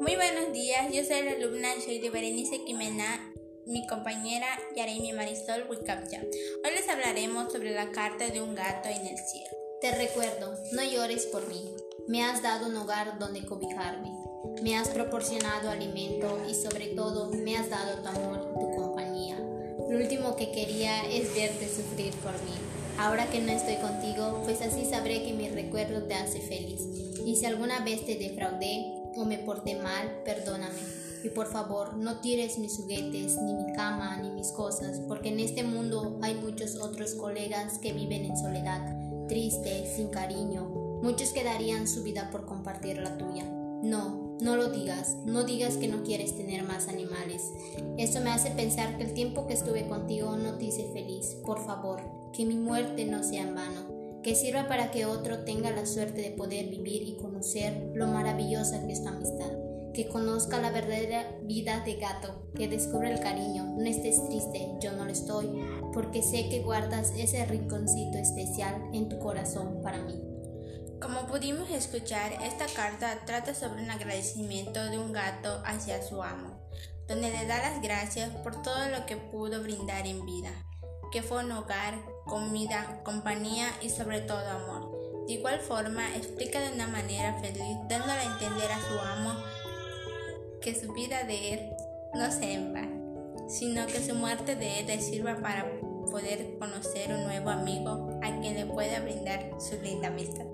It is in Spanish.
Muy buenos días, yo soy la alumna de Berenice Quimena, mi compañera Yaremi Marisol Wicapcha. Hoy les hablaremos sobre la carta de un gato en el cielo. Te recuerdo, no llores por mí. Me has dado un hogar donde cobijarme. Me has proporcionado alimento y sobre todo me has dado tu amor, tu. Lo último que quería es verte sufrir por mí. Ahora que no estoy contigo, pues así sabré que mi recuerdo te hace feliz. Y si alguna vez te defraudé o me porté mal, perdóname. Y por favor, no tires mis juguetes, ni mi cama, ni mis cosas, porque en este mundo hay muchos otros colegas que viven en soledad, tristes, sin cariño. Muchos que darían su vida por compartir la tuya. No, no lo digas, no digas que no quieres tener más animales. Eso me hace pensar que el tiempo que estuve contigo no te hice feliz. Por favor, que mi muerte no sea en vano, que sirva para que otro tenga la suerte de poder vivir y conocer lo maravillosa que es tu amistad. Que conozca la verdadera vida de gato, que descubra el cariño. No estés triste, yo no lo estoy, porque sé que guardas ese rinconcito especial en tu corazón para mí. Como pudimos escuchar, esta carta trata sobre un agradecimiento de un gato hacia su amo, donde le da las gracias por todo lo que pudo brindar en vida, que fue un hogar, comida, compañía y sobre todo amor. De igual forma, explica de una manera feliz, dándole a entender a su amo que su vida de él no se en sino que su muerte de él le sirva para poder conocer un nuevo amigo a quien le pueda brindar su linda amistad.